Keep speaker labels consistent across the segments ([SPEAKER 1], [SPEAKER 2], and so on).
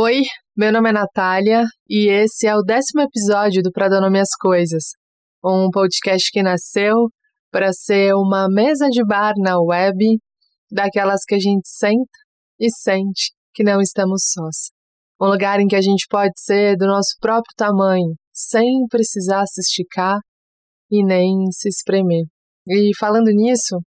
[SPEAKER 1] Oi, meu nome é Natália e esse é o décimo episódio do Pra Dar Nome às Coisas, um podcast que nasceu para ser uma mesa de bar na web, daquelas que a gente senta e sente que não estamos sós. Um lugar em que a gente pode ser do nosso próprio tamanho, sem precisar se esticar e nem se espremer. E falando nisso,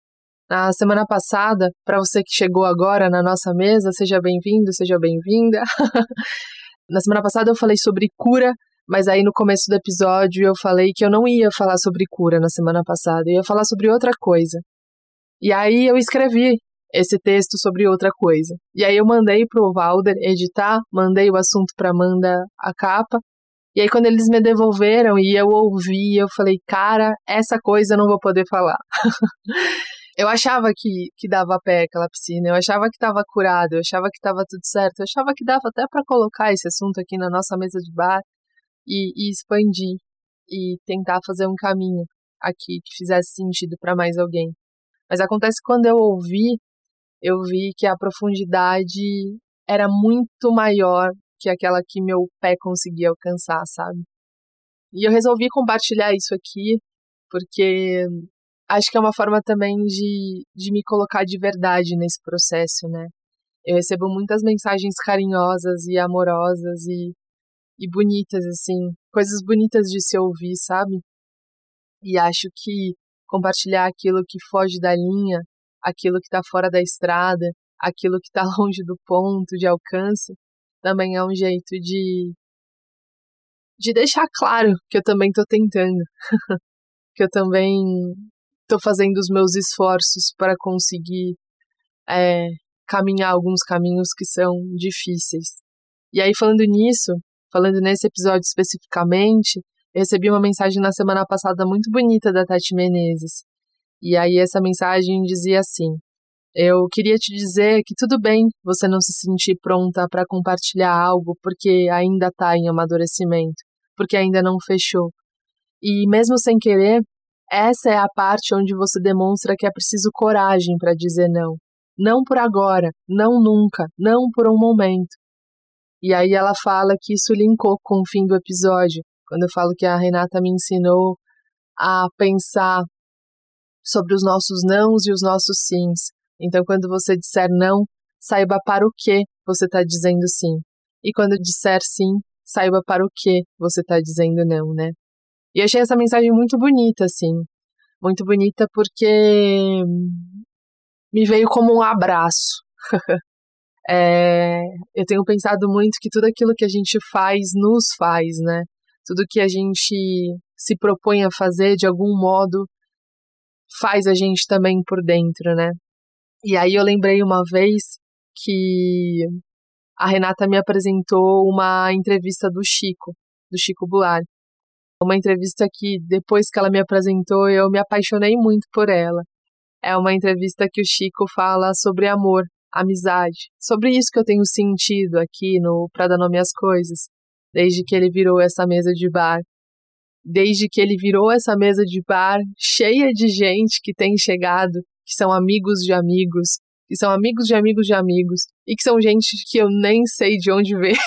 [SPEAKER 1] na semana passada, para você que chegou agora na nossa mesa, seja bem-vindo, seja bem-vinda. na semana passada eu falei sobre cura, mas aí no começo do episódio eu falei que eu não ia falar sobre cura na semana passada, eu ia falar sobre outra coisa. E aí eu escrevi esse texto sobre outra coisa. E aí eu mandei pro Valder editar, mandei o assunto para Amanda a capa. E aí quando eles me devolveram e eu ouvi, eu falei, cara, essa coisa eu não vou poder falar. eu achava que, que dava pé aquela piscina, eu achava que estava curado, eu achava que estava tudo certo, eu achava que dava até para colocar esse assunto aqui na nossa mesa de bar e, e expandir e tentar fazer um caminho aqui que fizesse sentido para mais alguém. Mas acontece que quando eu ouvi, eu vi que a profundidade era muito maior que aquela que meu pé conseguia alcançar, sabe? E eu resolvi compartilhar isso aqui porque acho que é uma forma também de, de me colocar de verdade nesse processo, né? Eu recebo muitas mensagens carinhosas e amorosas e, e bonitas, assim, coisas bonitas de se ouvir, sabe? E acho que compartilhar aquilo que foge da linha, aquilo que está fora da estrada, aquilo que está longe do ponto de alcance, também é um jeito de de deixar claro que eu também estou tentando, que eu também estou fazendo os meus esforços para conseguir é, caminhar alguns caminhos que são difíceis. E aí, falando nisso, falando nesse episódio especificamente, eu recebi uma mensagem na semana passada muito bonita da Tati Menezes. E aí, essa mensagem dizia assim: Eu queria te dizer que tudo bem você não se sentir pronta para compartilhar algo porque ainda está em amadurecimento, porque ainda não fechou. E mesmo sem querer, essa é a parte onde você demonstra que é preciso coragem para dizer não. Não por agora, não nunca, não por um momento. E aí ela fala que isso linkou com o fim do episódio, quando eu falo que a Renata me ensinou a pensar sobre os nossos nãos e os nossos sims. Então, quando você disser não, saiba para o que você está dizendo sim. E quando disser sim, saiba para o que você está dizendo não, né? E achei essa mensagem muito bonita, assim. Muito bonita porque me veio como um abraço. é, eu tenho pensado muito que tudo aquilo que a gente faz nos faz, né? Tudo que a gente se propõe a fazer, de algum modo, faz a gente também por dentro, né? E aí eu lembrei uma vez que a Renata me apresentou uma entrevista do Chico, do Chico Buarque. Uma entrevista que, depois que ela me apresentou, eu me apaixonei muito por ela. É uma entrevista que o Chico fala sobre amor, amizade, sobre isso que eu tenho sentido aqui no Pra Dar Nome às Coisas, desde que ele virou essa mesa de bar. Desde que ele virou essa mesa de bar cheia de gente que tem chegado, que são amigos de amigos, que são amigos de amigos de amigos, e que são gente que eu nem sei de onde veio,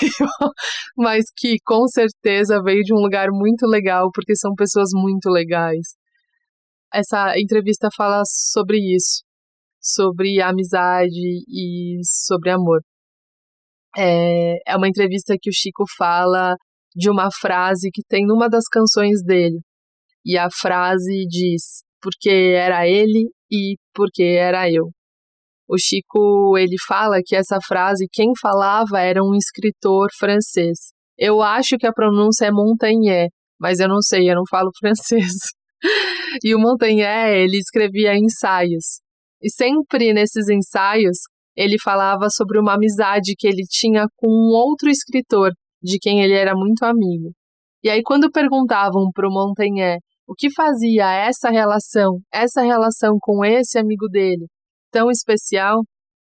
[SPEAKER 1] mas que com certeza veio de um lugar muito legal, porque são pessoas muito legais. Essa entrevista fala sobre isso, sobre amizade e sobre amor. É, é uma entrevista que o Chico fala de uma frase que tem numa das canções dele. E a frase diz: porque era ele e porque era eu. O Chico, ele fala que essa frase, quem falava era um escritor francês. Eu acho que a pronúncia é Montaigne, mas eu não sei, eu não falo francês. e o Montaigne, ele escrevia ensaios. E sempre nesses ensaios, ele falava sobre uma amizade que ele tinha com um outro escritor, de quem ele era muito amigo. E aí, quando perguntavam para o Montaigne o que fazia essa relação, essa relação com esse amigo dele, tão especial,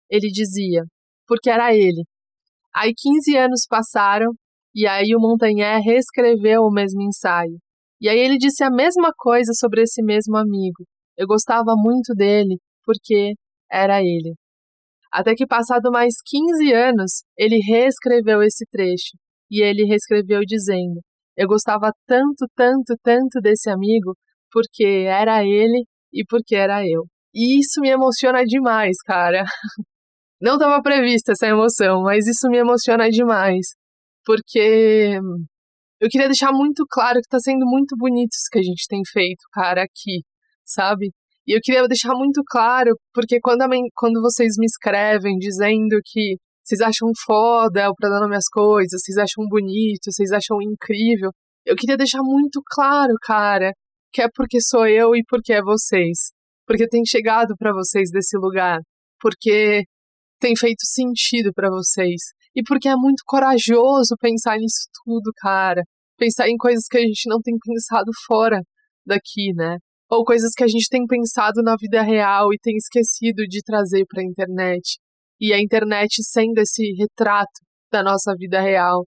[SPEAKER 1] ele dizia, porque era ele. Aí 15 anos passaram e aí o Montagnier reescreveu o mesmo ensaio. E aí ele disse a mesma coisa sobre esse mesmo amigo. Eu gostava muito dele porque era ele. Até que, passado mais 15 anos, ele reescreveu esse trecho. E ele reescreveu dizendo: Eu gostava tanto, tanto, tanto desse amigo, porque era ele e porque era eu. E isso me emociona demais, cara. Não estava prevista essa emoção, mas isso me emociona demais. Porque eu queria deixar muito claro que está sendo muito bonito isso que a gente tem feito, cara, aqui, sabe? E eu queria deixar muito claro, porque quando, a, quando vocês me escrevem dizendo que vocês acham foda o Pra Dar Nome às Coisas, vocês acham bonito, vocês acham incrível, eu queria deixar muito claro, cara, que é porque sou eu e porque é vocês. Porque tem chegado para vocês desse lugar. Porque tem feito sentido para vocês. E porque é muito corajoso pensar nisso tudo, cara. Pensar em coisas que a gente não tem pensado fora daqui, né? Ou coisas que a gente tem pensado na vida real e tem esquecido de trazer para a internet. E a internet sendo esse retrato da nossa vida real.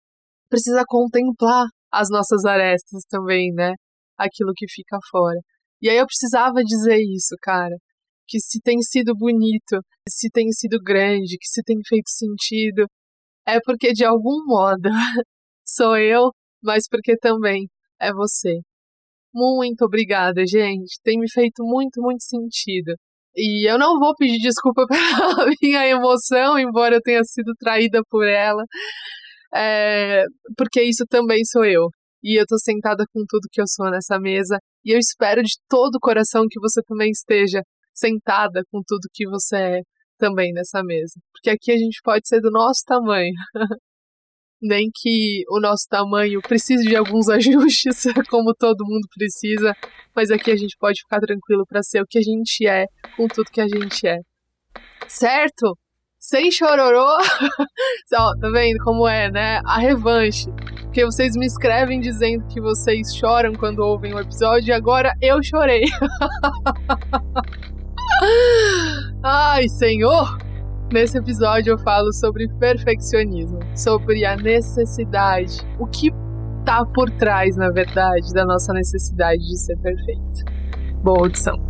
[SPEAKER 1] Precisa contemplar as nossas arestas também, né? Aquilo que fica fora. E aí eu precisava dizer isso, cara. Que se tem sido bonito, se tem sido grande, que se tem feito sentido, é porque de algum modo sou eu, mas porque também é você. Muito obrigada, gente. Tem me feito muito, muito sentido. E eu não vou pedir desculpa pela minha emoção, embora eu tenha sido traída por ela, é, porque isso também sou eu. E eu tô sentada com tudo que eu sou nessa mesa. E eu espero de todo o coração que você também esteja sentada com tudo que você é também nessa mesa. Porque aqui a gente pode ser do nosso tamanho. Nem que o nosso tamanho precise de alguns ajustes, como todo mundo precisa, mas aqui a gente pode ficar tranquilo para ser o que a gente é, com tudo que a gente é. Certo? Sem chororô. Ó, tá vendo como é, né? A revanche. Porque vocês me escrevem dizendo que vocês choram quando ouvem o episódio e agora eu chorei. Ai, Senhor! Nesse episódio eu falo sobre perfeccionismo, sobre a necessidade, o que tá por trás, na verdade, da nossa necessidade de ser perfeito. Boa audição.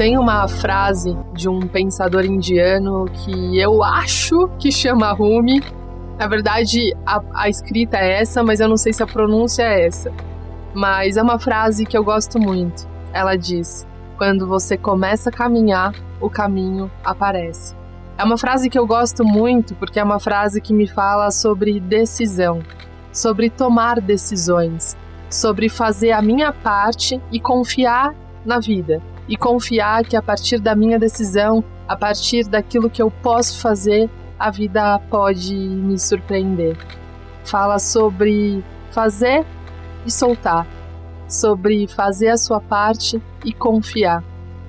[SPEAKER 1] Tem uma frase de um pensador indiano que eu acho que chama Rumi. Na verdade, a, a escrita é essa, mas eu não sei se a pronúncia é essa. Mas é uma frase que eu gosto muito. Ela diz: Quando você começa a caminhar, o caminho aparece. É uma frase que eu gosto muito porque é uma frase que me fala sobre decisão, sobre tomar decisões, sobre fazer a minha parte e confiar na vida e confiar que a partir da minha decisão, a partir daquilo que eu posso fazer, a vida pode me surpreender. Fala sobre fazer e soltar, sobre fazer a sua parte e confiar.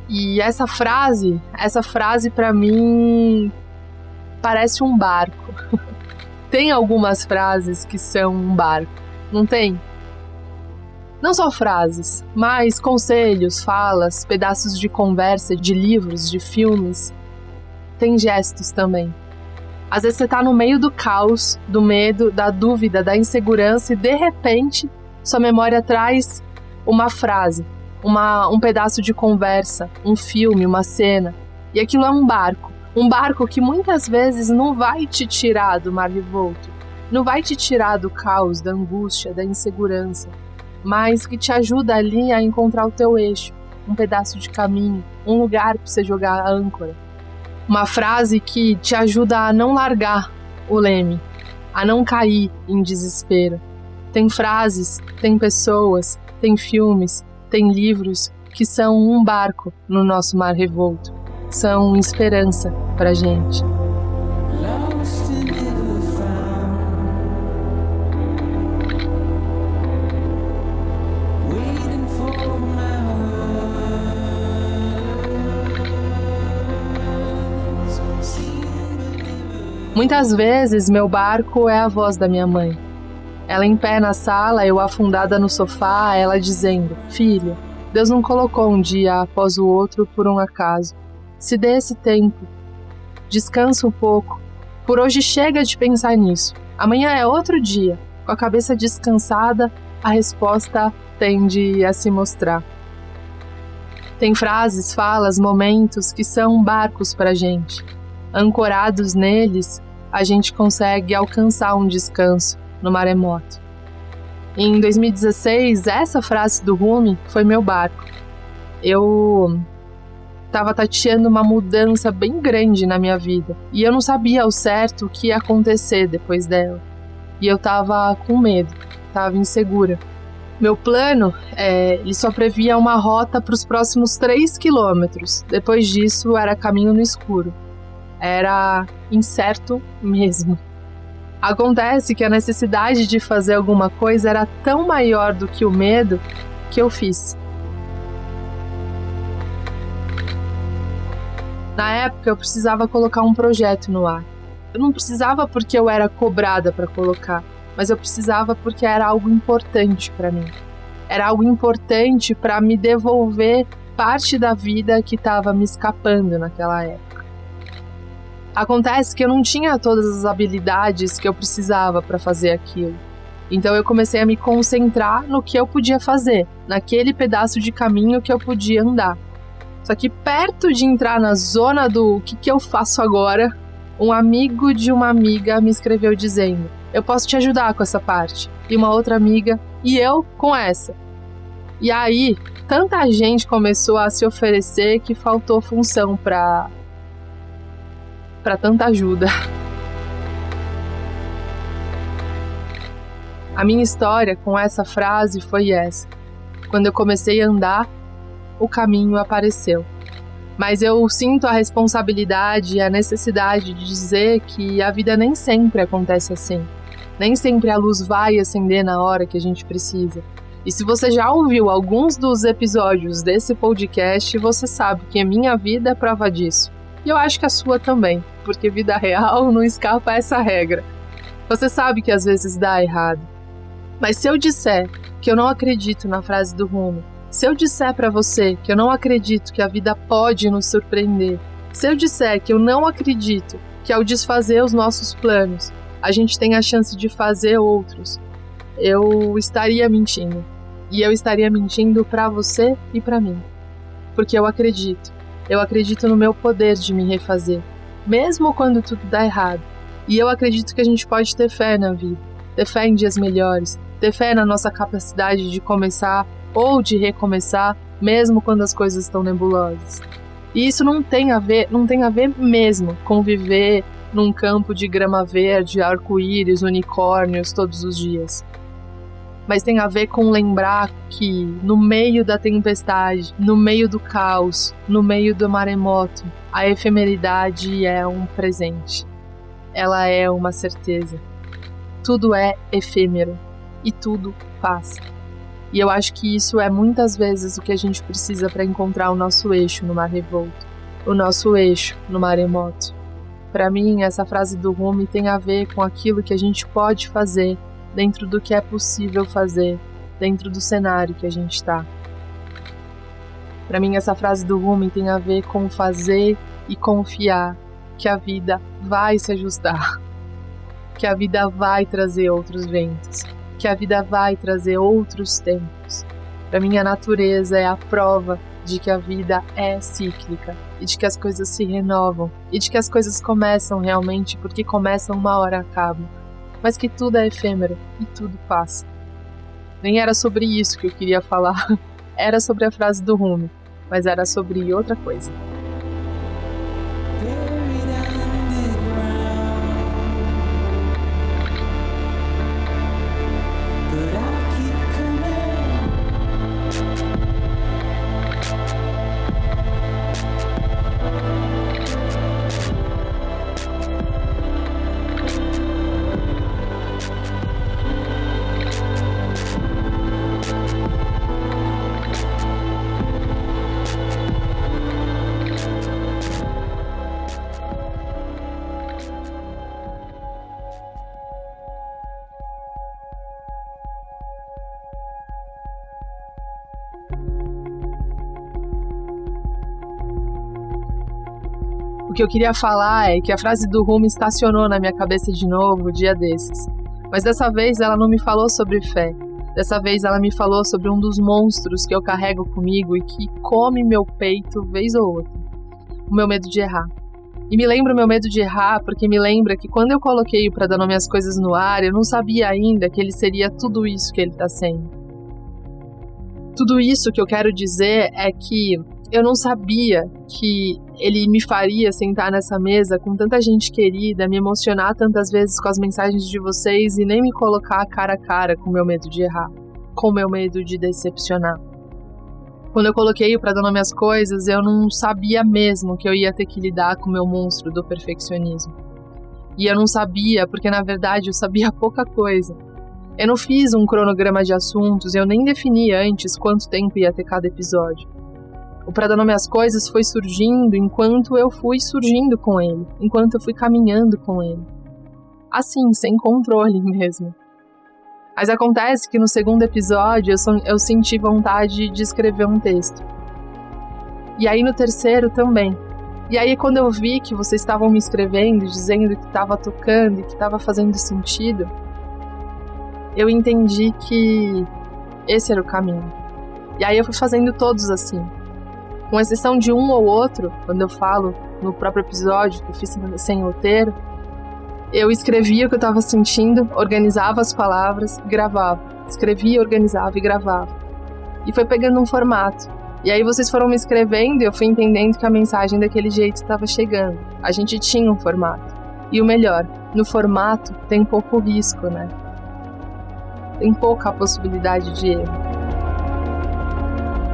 [SPEAKER 1] E essa frase, essa frase para mim parece um barco. tem algumas frases que são um barco, não tem? Não só frases, mas conselhos, falas, pedaços de conversa, de livros, de filmes. Tem gestos também. Às vezes você tá no meio do caos, do medo, da dúvida, da insegurança e de repente sua memória traz uma frase, uma, um pedaço de conversa, um filme, uma cena. E aquilo é um barco. Um barco que muitas vezes não vai te tirar do mar revolto, não vai te tirar do caos, da angústia, da insegurança mas que te ajuda ali a encontrar o teu eixo, um pedaço de caminho, um lugar para você jogar a âncora. Uma frase que te ajuda a não largar o leme, a não cair em desespero. Tem frases, tem pessoas, tem filmes, tem livros que são um barco no nosso mar revolto, são esperança para gente. Muitas vezes meu barco é a voz da minha mãe. Ela em pé na sala, eu afundada no sofá, ela dizendo: Filha, Deus não colocou um dia após o outro por um acaso. Se dê esse tempo. Descansa um pouco. Por hoje chega de pensar nisso. Amanhã é outro dia. Com a cabeça descansada, a resposta tende a se mostrar. Tem frases, falas, momentos que são barcos para gente. Ancorados neles, a gente consegue alcançar um descanso no maremoto. Em 2016, essa frase do Rumi foi meu barco. Eu estava tateando uma mudança bem grande na minha vida e eu não sabia ao certo o que ia acontecer depois dela. E eu estava com medo, estava insegura. Meu plano, é, ele só previa uma rota para os próximos 3 quilômetros. Depois disso, era caminho no escuro. Era incerto mesmo. Acontece que a necessidade de fazer alguma coisa era tão maior do que o medo que eu fiz. Na época, eu precisava colocar um projeto no ar. Eu não precisava porque eu era cobrada para colocar mas eu precisava porque era algo importante para mim. Era algo importante para me devolver parte da vida que estava me escapando naquela época. Acontece que eu não tinha todas as habilidades que eu precisava para fazer aquilo. Então eu comecei a me concentrar no que eu podia fazer, naquele pedaço de caminho que eu podia andar. Só que perto de entrar na zona do o que, que eu faço agora, um amigo de uma amiga me escreveu dizendo: eu posso te ajudar com essa parte. E uma outra amiga, e eu com essa. E aí, tanta gente começou a se oferecer que faltou função para para tanta ajuda. A minha história com essa frase foi essa. Quando eu comecei a andar, o caminho apareceu. Mas eu sinto a responsabilidade e a necessidade de dizer que a vida nem sempre acontece assim. Nem sempre a luz vai acender na hora que a gente precisa. E se você já ouviu alguns dos episódios desse podcast, você sabe que a minha vida é prova disso. E eu acho que a sua também, porque vida real não escapa a essa regra. Você sabe que às vezes dá errado. Mas se eu disser que eu não acredito na frase do rumo, se eu disser para você que eu não acredito que a vida pode nos surpreender, se eu disser que eu não acredito que ao desfazer os nossos planos, a gente tem a chance de fazer outros, eu estaria mentindo. E eu estaria mentindo para você e para mim. Porque eu acredito. Eu acredito no meu poder de me refazer, mesmo quando tudo dá errado. E eu acredito que a gente pode ter fé na vida, ter fé em dias melhores, ter fé na nossa capacidade de começar ou de recomeçar, mesmo quando as coisas estão nebulosas. E isso não tem a ver, não tem a ver mesmo com viver num campo de grama verde, arco-íris, unicórnios todos os dias. Mas tem a ver com lembrar que no meio da tempestade, no meio do caos, no meio do maremoto, a efemeridade é um presente. Ela é uma certeza. Tudo é efêmero e tudo passa. E eu acho que isso é muitas vezes o que a gente precisa para encontrar o nosso eixo no mar revolto, o nosso eixo no maremoto. Para mim, essa frase do Rumi tem a ver com aquilo que a gente pode fazer dentro do que é possível fazer, dentro do cenário que a gente está. Para mim, essa frase do Rumi tem a ver com fazer e confiar que a vida vai se ajustar, que a vida vai trazer outros ventos, que a vida vai trazer outros tempos. Para mim, a natureza é a prova de que a vida é cíclica e de que as coisas se renovam e de que as coisas começam realmente porque começam uma hora acabam, mas que tudo é efêmero e tudo passa. Nem era sobre isso que eu queria falar, era sobre a frase do Rumi, mas era sobre outra coisa. Que eu queria falar é que a frase do Rumo estacionou na minha cabeça de novo um dia desses. Mas dessa vez ela não me falou sobre fé. Dessa vez ela me falou sobre um dos monstros que eu carrego comigo e que come meu peito vez ou outra. O meu medo de errar. E me lembra o meu medo de errar, porque me lembra que quando eu coloquei o para dar nome às coisas no ar, eu não sabia ainda que ele seria tudo isso que ele está sendo. Tudo isso que eu quero dizer é que eu não sabia que ele me faria sentar nessa mesa com tanta gente querida, me emocionar tantas vezes com as mensagens de vocês e nem me colocar cara a cara com meu medo de errar, com meu medo de decepcionar. Quando eu coloquei para dar nome às coisas, eu não sabia mesmo que eu ia ter que lidar com meu monstro do perfeccionismo. E eu não sabia, porque na verdade eu sabia pouca coisa. Eu não fiz um cronograma de assuntos, eu nem defini antes quanto tempo ia ter cada episódio. O Pra Dar Nome às Coisas foi surgindo enquanto eu fui surgindo com ele, enquanto eu fui caminhando com ele. Assim, sem controle mesmo. Mas acontece que no segundo episódio eu, eu senti vontade de escrever um texto. E aí no terceiro também. E aí quando eu vi que vocês estavam me escrevendo, dizendo que estava tocando e que estava fazendo sentido, eu entendi que esse era o caminho. E aí eu fui fazendo todos assim. Com exceção de um ou outro, quando eu falo no próprio episódio que eu fiz sem roteiro, eu escrevia o que eu estava sentindo, organizava as palavras, gravava. Escrevia, organizava e gravava. E foi pegando um formato. E aí vocês foram me escrevendo e eu fui entendendo que a mensagem daquele jeito estava chegando. A gente tinha um formato. E o melhor, no formato tem pouco risco, né? Tem pouca possibilidade de erro.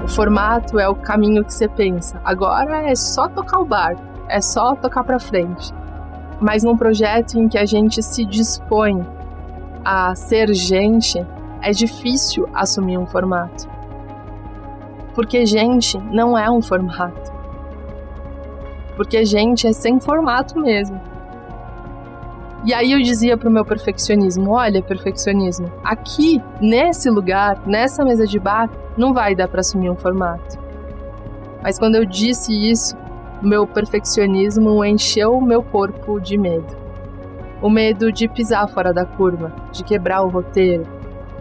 [SPEAKER 1] O formato é o caminho que você pensa. Agora é só tocar o barco, é só tocar para frente mas num projeto em que a gente se dispõe a ser gente, é difícil assumir um formato. Porque gente não é um formato. Porque gente é sem formato mesmo. E aí eu dizia pro meu perfeccionismo: olha, perfeccionismo, aqui, nesse lugar, nessa mesa de bar, não vai dar para assumir um formato. Mas quando eu disse isso, meu perfeccionismo encheu meu corpo de medo. O medo de pisar fora da curva, de quebrar o roteiro,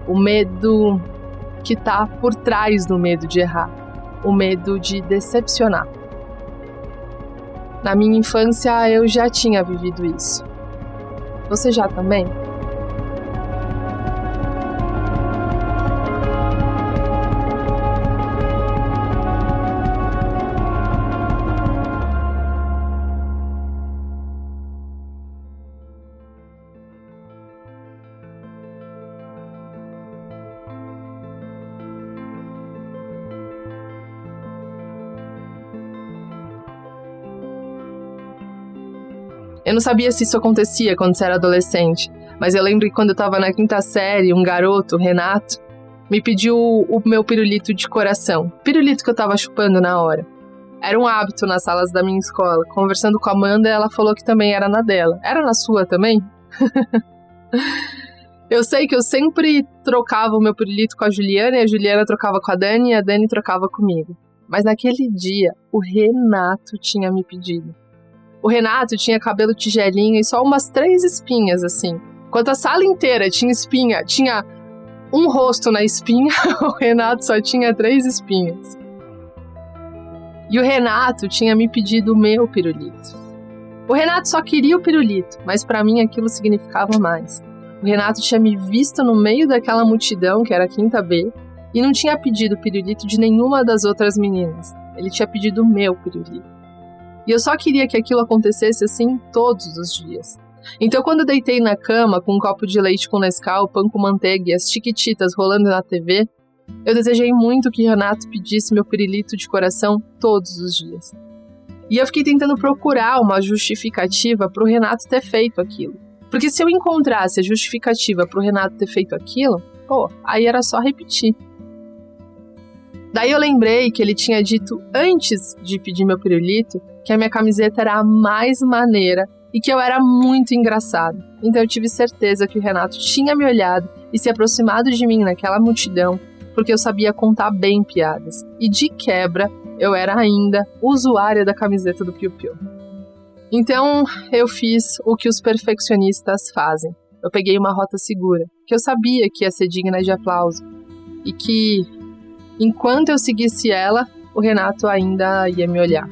[SPEAKER 1] o medo que está por trás do medo de errar, o medo de decepcionar. Na minha infância eu já tinha vivido isso. Você já também? Eu não sabia se isso acontecia quando você era adolescente, mas eu lembro que quando eu tava na quinta série, um garoto, Renato, me pediu o meu pirulito de coração. Pirulito que eu tava chupando na hora. Era um hábito nas salas da minha escola. Conversando com a Amanda, ela falou que também era na dela. Era na sua também? eu sei que eu sempre trocava o meu pirulito com a Juliana e a Juliana trocava com a Dani e a Dani trocava comigo. Mas naquele dia, o Renato tinha me pedido. O Renato tinha cabelo tigelinho e só umas três espinhas, assim. Enquanto a sala inteira tinha espinha, tinha um rosto na espinha, o Renato só tinha três espinhas. E o Renato tinha me pedido o meu pirulito. O Renato só queria o pirulito, mas para mim aquilo significava mais. O Renato tinha me visto no meio daquela multidão, que era a quinta B, e não tinha pedido o pirulito de nenhuma das outras meninas. Ele tinha pedido o meu pirulito. E eu só queria que aquilo acontecesse assim todos os dias. Então, quando eu deitei na cama com um copo de leite com Nescau, pão com manteiga e as chiquititas rolando na TV, eu desejei muito que Renato pedisse meu pirilito de coração todos os dias. E eu fiquei tentando procurar uma justificativa para o Renato ter feito aquilo. Porque se eu encontrasse a justificativa para o Renato ter feito aquilo, pô, aí era só repetir. Daí eu lembrei que ele tinha dito antes de pedir meu pirulito que a minha camiseta era a mais maneira e que eu era muito engraçado. Então eu tive certeza que o Renato tinha me olhado e se aproximado de mim naquela multidão, porque eu sabia contar bem piadas. E de quebra, eu era ainda usuária da camiseta do Piu Piu. Então eu fiz o que os perfeccionistas fazem. Eu peguei uma rota segura, que eu sabia que ia ser digna de aplauso e que enquanto eu seguisse ela, o Renato ainda ia me olhar.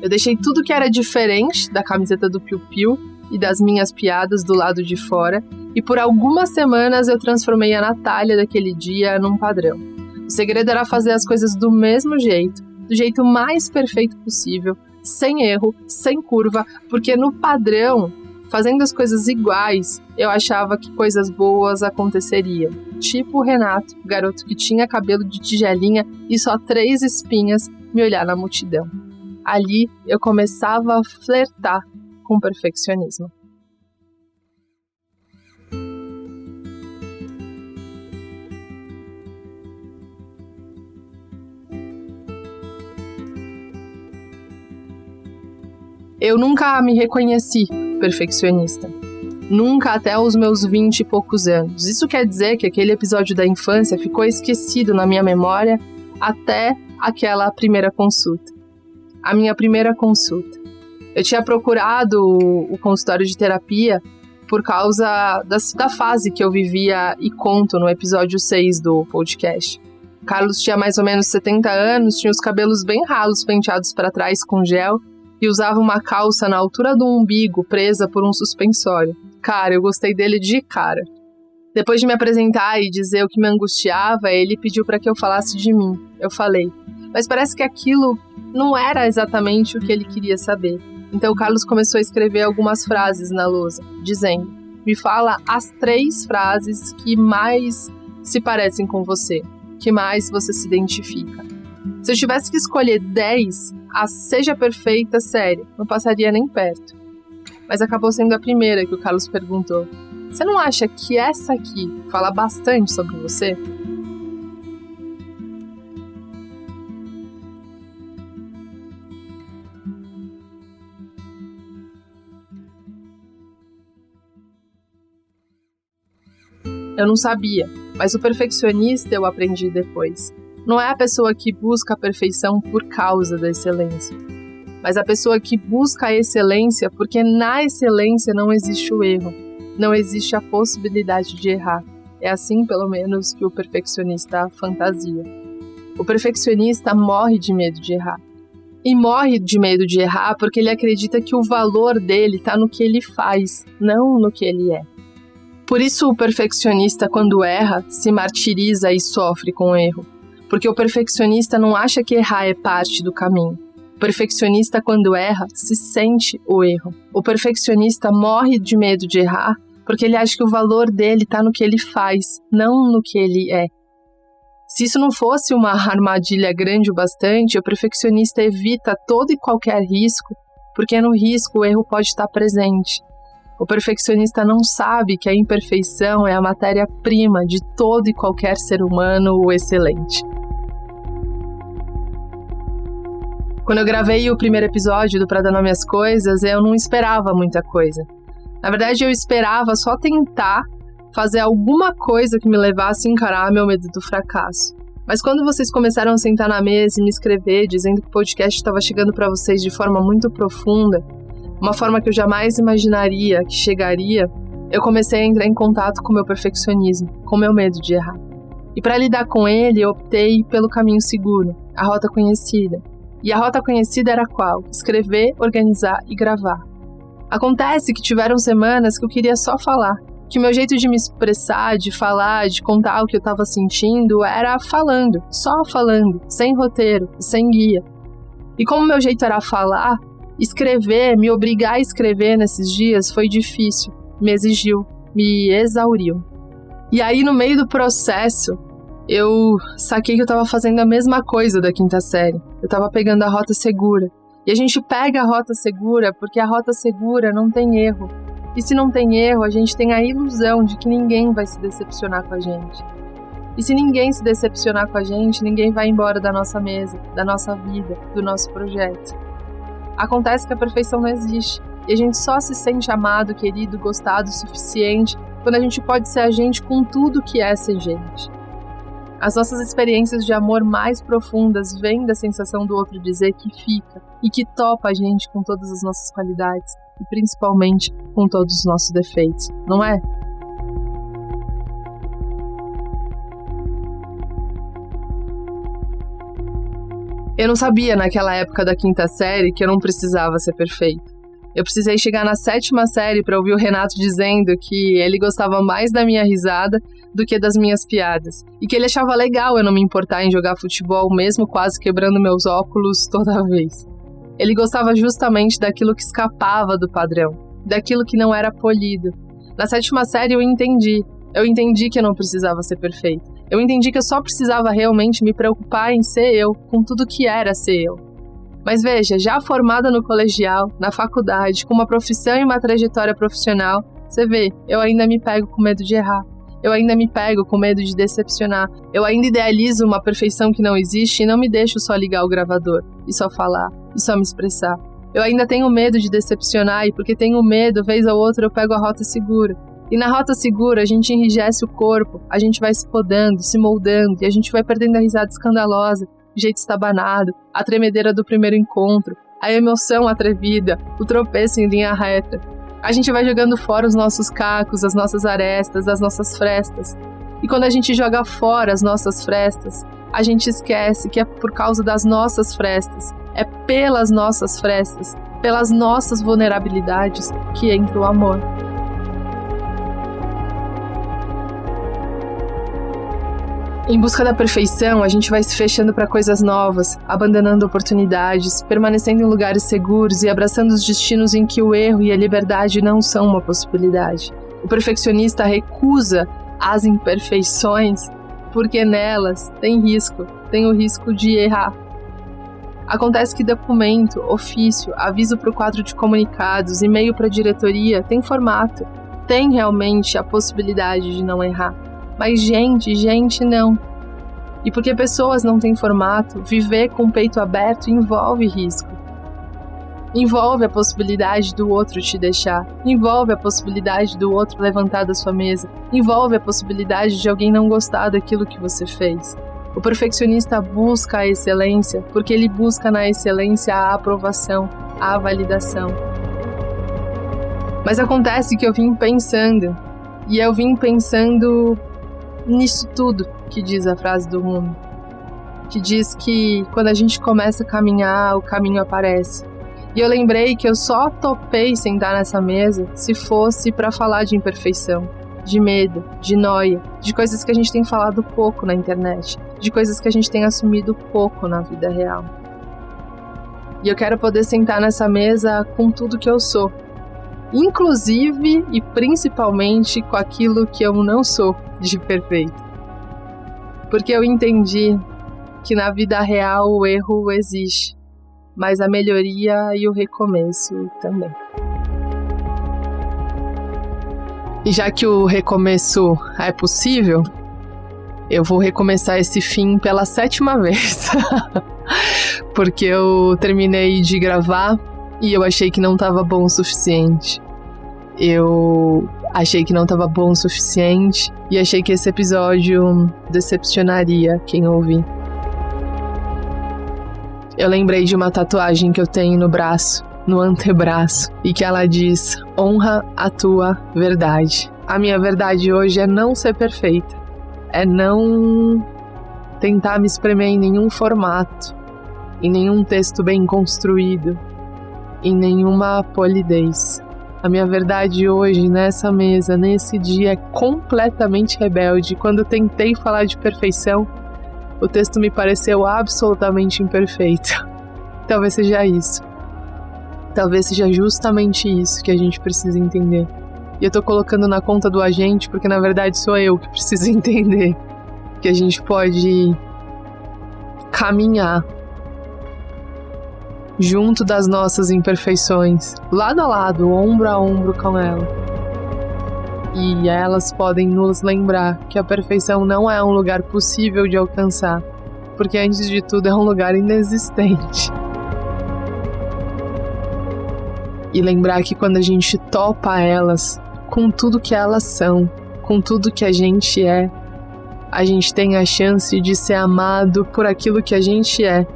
[SPEAKER 1] Eu deixei tudo que era diferente da camiseta do Piu Piu e das minhas piadas do lado de fora, e por algumas semanas eu transformei a Natália daquele dia num padrão. O segredo era fazer as coisas do mesmo jeito, do jeito mais perfeito possível, sem erro, sem curva, porque no padrão, fazendo as coisas iguais, eu achava que coisas boas aconteceriam. Tipo o Renato, garoto que tinha cabelo de tigelinha e só três espinhas, me olhar na multidão. Ali eu começava a flertar com perfeccionismo. Eu nunca me reconheci perfeccionista. Nunca até os meus vinte e poucos anos. Isso quer dizer que aquele episódio da infância ficou esquecido na minha memória até aquela primeira consulta. A minha primeira consulta. Eu tinha procurado o consultório de terapia por causa da, da fase que eu vivia e conto no episódio 6 do podcast. Carlos tinha mais ou menos 70 anos, tinha os cabelos bem ralos penteados para trás com gel e usava uma calça na altura do umbigo presa por um suspensório. Cara, eu gostei dele de cara. Depois de me apresentar e dizer o que me angustiava, ele pediu para que eu falasse de mim. Eu falei, mas parece que aquilo não era exatamente o que ele queria saber. Então Carlos começou a escrever algumas frases na lousa, dizendo: Me fala as três frases que mais se parecem com você, que mais você se identifica. Se eu tivesse que escolher 10, a Seja Perfeita série não passaria nem perto. Mas acabou sendo a primeira que o Carlos perguntou. Você não acha que essa aqui fala bastante sobre você? Eu não sabia, mas o perfeccionista eu aprendi depois. Não é a pessoa que busca a perfeição por causa da excelência, mas a pessoa que busca a excelência porque na excelência não existe o erro, não existe a possibilidade de errar. É assim, pelo menos, que o perfeccionista fantasia. O perfeccionista morre de medo de errar. E morre de medo de errar porque ele acredita que o valor dele está no que ele faz, não no que ele é. Por isso, o perfeccionista, quando erra, se martiriza e sofre com o erro. Porque o perfeccionista não acha que errar é parte do caminho. O perfeccionista, quando erra, se sente o erro. O perfeccionista morre de medo de errar porque ele acha que o valor dele está no que ele faz, não no que ele é. Se isso não fosse uma armadilha grande o bastante, o perfeccionista evita todo e qualquer risco, porque no risco o erro pode estar presente. O perfeccionista não sabe que a imperfeição é a matéria-prima de todo e qualquer ser humano excelente. Quando eu gravei o primeiro episódio do Pra Dar Nome às Coisas, eu não esperava muita coisa. Na verdade, eu esperava só tentar fazer alguma coisa que me levasse a encarar meu medo do fracasso. Mas quando vocês começaram a sentar na mesa e me escrever dizendo que o podcast estava chegando para vocês de forma muito profunda, uma forma que eu jamais imaginaria que chegaria, eu comecei a entrar em contato com meu perfeccionismo, com meu medo de errar. E para lidar com ele, eu optei pelo caminho seguro, a rota conhecida. E a rota conhecida era qual? Escrever, organizar e gravar. Acontece que tiveram semanas que eu queria só falar, que meu jeito de me expressar, de falar, de contar o que eu estava sentindo era falando, só falando, sem roteiro, sem guia. E como meu jeito era falar, Escrever, me obrigar a escrever nesses dias foi difícil, me exigiu, me exauriu. E aí, no meio do processo, eu saquei que eu estava fazendo a mesma coisa da quinta série. Eu estava pegando a rota segura. E a gente pega a rota segura porque a rota segura não tem erro. E se não tem erro, a gente tem a ilusão de que ninguém vai se decepcionar com a gente. E se ninguém se decepcionar com a gente, ninguém vai embora da nossa mesa, da nossa vida, do nosso projeto. Acontece que a perfeição não existe. E a gente só se sente amado, querido, gostado o suficiente quando a gente pode ser a gente com tudo que é ser gente. As nossas experiências de amor mais profundas vêm da sensação do outro dizer que fica e que topa a gente com todas as nossas qualidades e principalmente com todos os nossos defeitos, não é? Eu não sabia naquela época da quinta série que eu não precisava ser perfeito. Eu precisei chegar na sétima série para ouvir o Renato dizendo que ele gostava mais da minha risada do que das minhas piadas. E que ele achava legal eu não me importar em jogar futebol, mesmo quase quebrando meus óculos toda vez. Ele gostava justamente daquilo que escapava do padrão, daquilo que não era polido. Na sétima série eu entendi. Eu entendi que eu não precisava ser perfeito. Eu entendi que eu só precisava realmente me preocupar em ser eu, com tudo que era ser eu. Mas veja, já formada no colegial, na faculdade, com uma profissão e uma trajetória profissional, você vê, eu ainda me pego com medo de errar. Eu ainda me pego com medo de decepcionar. Eu ainda idealizo uma perfeição que não existe e não me deixo só ligar o gravador e só falar e só me expressar. Eu ainda tenho medo de decepcionar e porque tenho medo, vez ou outra eu pego a rota segura. E na rota segura, a gente enrijece o corpo, a gente vai se podando, se moldando, e a gente vai perdendo a risada escandalosa, o jeito estabanado, a tremedeira do primeiro encontro, a emoção atrevida, o tropeço em linha reta. A gente vai jogando fora os nossos cacos, as nossas arestas, as nossas frestas. E quando a gente joga fora as nossas frestas, a gente esquece que é por causa das nossas frestas, é pelas nossas frestas, pelas nossas vulnerabilidades que entra o amor. Em busca da perfeição, a gente vai se fechando para coisas novas, abandonando oportunidades, permanecendo em lugares seguros e abraçando os destinos em que o erro e a liberdade não são uma possibilidade. O perfeccionista recusa as imperfeições porque nelas tem risco, tem o risco de errar. Acontece que documento, ofício, aviso para o quadro de comunicados, e-mail para a diretoria tem formato, tem realmente a possibilidade de não errar. Mas gente, gente não. E porque pessoas não têm formato, viver com o peito aberto envolve risco. Envolve a possibilidade do outro te deixar, envolve a possibilidade do outro levantar da sua mesa, envolve a possibilidade de alguém não gostar daquilo que você fez. O perfeccionista busca a excelência porque ele busca na excelência a aprovação, a validação. Mas acontece que eu vim pensando, e eu vim pensando nisso tudo que diz a frase do mundo. Que diz que quando a gente começa a caminhar, o caminho aparece. E eu lembrei que eu só topei sentar nessa mesa se fosse para falar de imperfeição, de medo, de noia, de coisas que a gente tem falado pouco na internet, de coisas que a gente tem assumido pouco na vida real. E eu quero poder sentar nessa mesa com tudo que eu sou, inclusive e principalmente com aquilo que eu não sou de perfeito. Porque eu entendi que na vida real o erro existe, mas a melhoria e o recomeço também. E já que o recomeço é possível, eu vou recomeçar esse fim pela sétima vez. Porque eu terminei de gravar e eu achei que não estava bom o suficiente. Eu achei que não estava bom o suficiente e achei que esse episódio decepcionaria quem ouvir. Eu lembrei de uma tatuagem que eu tenho no braço, no antebraço, e que ela diz: honra a tua verdade. A minha verdade hoje é não ser perfeita, é não tentar me espremer em nenhum formato, em nenhum texto bem construído, em nenhuma polidez. A minha verdade hoje, nessa mesa, nesse dia, é completamente rebelde. Quando tentei falar de perfeição, o texto me pareceu absolutamente imperfeito. Talvez seja isso. Talvez seja justamente isso que a gente precisa entender. E eu tô colocando na conta do agente porque na verdade sou eu que preciso entender que a gente pode caminhar junto das nossas imperfeições, lado a lado, ombro a ombro com ela. E elas podem nos lembrar que a perfeição não é um lugar possível de alcançar, porque antes de tudo é um lugar inexistente. E lembrar que quando a gente topa elas, com tudo que elas são, com tudo que a gente é, a gente tem a chance de ser amado por aquilo que a gente é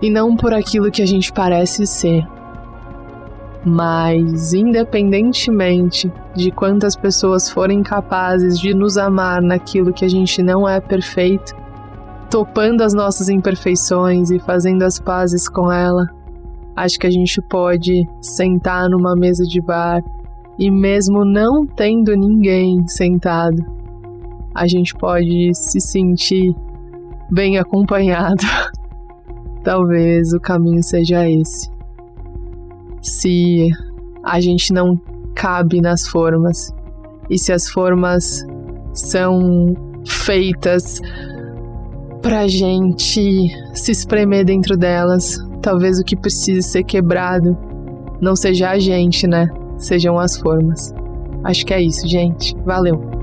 [SPEAKER 1] e não por aquilo que a gente parece ser. Mas, independentemente de quantas pessoas forem capazes de nos amar naquilo que a gente não é perfeito, topando as nossas imperfeições e fazendo as pazes com ela, acho que a gente pode sentar numa mesa de bar e, mesmo não tendo ninguém sentado, a gente pode se sentir bem acompanhado. Talvez o caminho seja esse se a gente não cabe nas formas e se as formas são feitas pra gente se espremer dentro delas, talvez o que precise ser quebrado não seja a gente, né? Sejam as formas. Acho que é isso, gente. Valeu!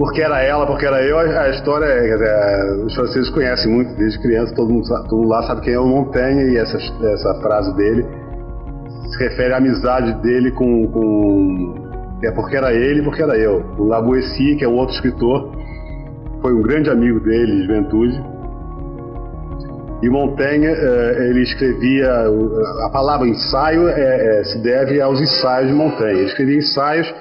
[SPEAKER 2] Porque era ela, porque era eu, a história, é, os franceses conhecem muito desde criança, todo mundo, todo mundo lá sabe quem é o Montaigne e essa, essa frase dele se refere à amizade dele com, com é porque era ele, porque era eu. O Lavoisier, que é um outro escritor, foi um grande amigo dele de juventude. E Montaigne, é, ele escrevia, a palavra ensaio é, é, se deve aos ensaios de Montaigne. Ele escrevia ensaios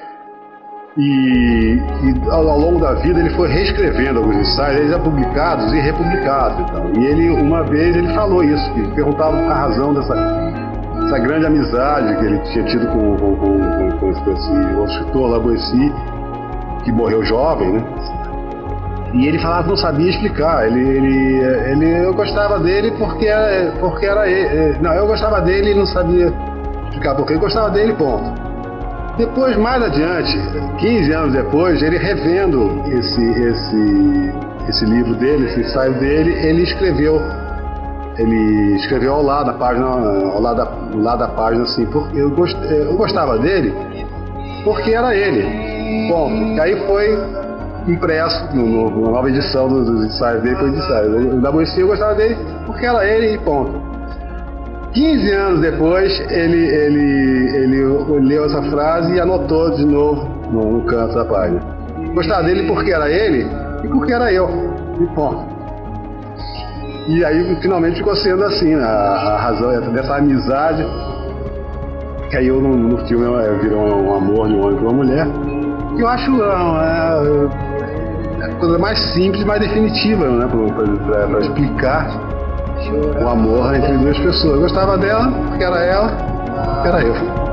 [SPEAKER 2] e, e ao, longo da vida ele foi reescrevendo alguns ensaios, eles eram publicados e republicados. Então. E ele, uma vez, ele falou isso, que perguntava a razão dessa, dessa grande amizade que ele tinha tido com, com, com, com esse, esse escritor Lavoisier, que morreu jovem, né? E ele falava que não sabia explicar. Ele, ele, ele, eu gostava dele porque era, porque era ele. Não, eu gostava dele e não sabia explicar porque eu gostava dele, ponto. Depois, mais adiante, 15 anos depois, ele revendo esse, esse, esse livro dele, esse ensaio dele, ele escreveu ele escreveu ao lado da página, ao lado da, ao lado da página assim, porque eu, gost, eu gostava dele porque era ele. Bom, e aí foi impresso no, no, na nova edição dos, ensaios dele, foi de ensaio. Da Boicia eu gostava dele porque era ele e ponto. 15 anos depois, ele, ele, ele leu essa frase e anotou de novo no, canto da página. Gostava dele porque era ele e porque era eu. E ponto. E aí finalmente ficou sendo assim, né? a, a razão dessa amizade. Que aí eu no, no filme virou um amor de um homem com uma mulher. Que eu acho é, é a coisa mais simples mais definitiva, né? Para explicar o amor entre duas pessoas. Eu gostava dela, porque era ela, era eu.